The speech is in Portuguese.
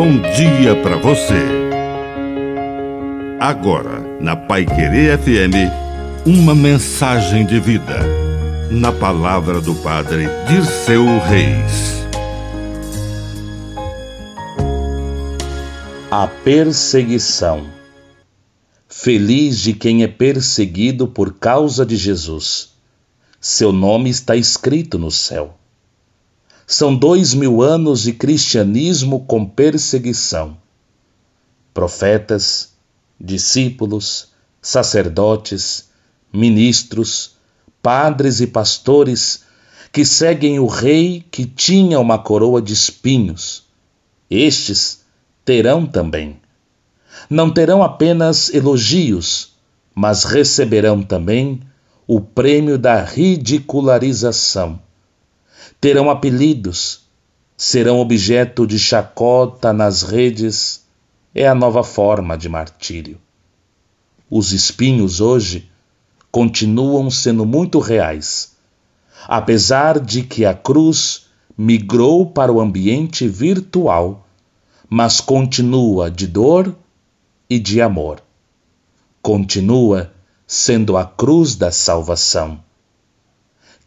bom dia para você. Agora, na Pai Querer FM, uma mensagem de vida. Na palavra do Padre de seu Reis. A perseguição. Feliz de quem é perseguido por causa de Jesus. Seu nome está escrito no céu. São dois mil anos de cristianismo com perseguição. Profetas, discípulos, sacerdotes, ministros, padres e pastores que seguem o rei que tinha uma coroa de espinhos. Estes terão também. Não terão apenas elogios, mas receberão também o prêmio da ridicularização terão apelidos, serão objeto de chacota nas redes, é a nova forma de martírio. Os espinhos hoje continuam sendo muito reais, apesar de que a cruz migrou para o ambiente virtual, mas continua de dor e de amor. Continua sendo a cruz da salvação.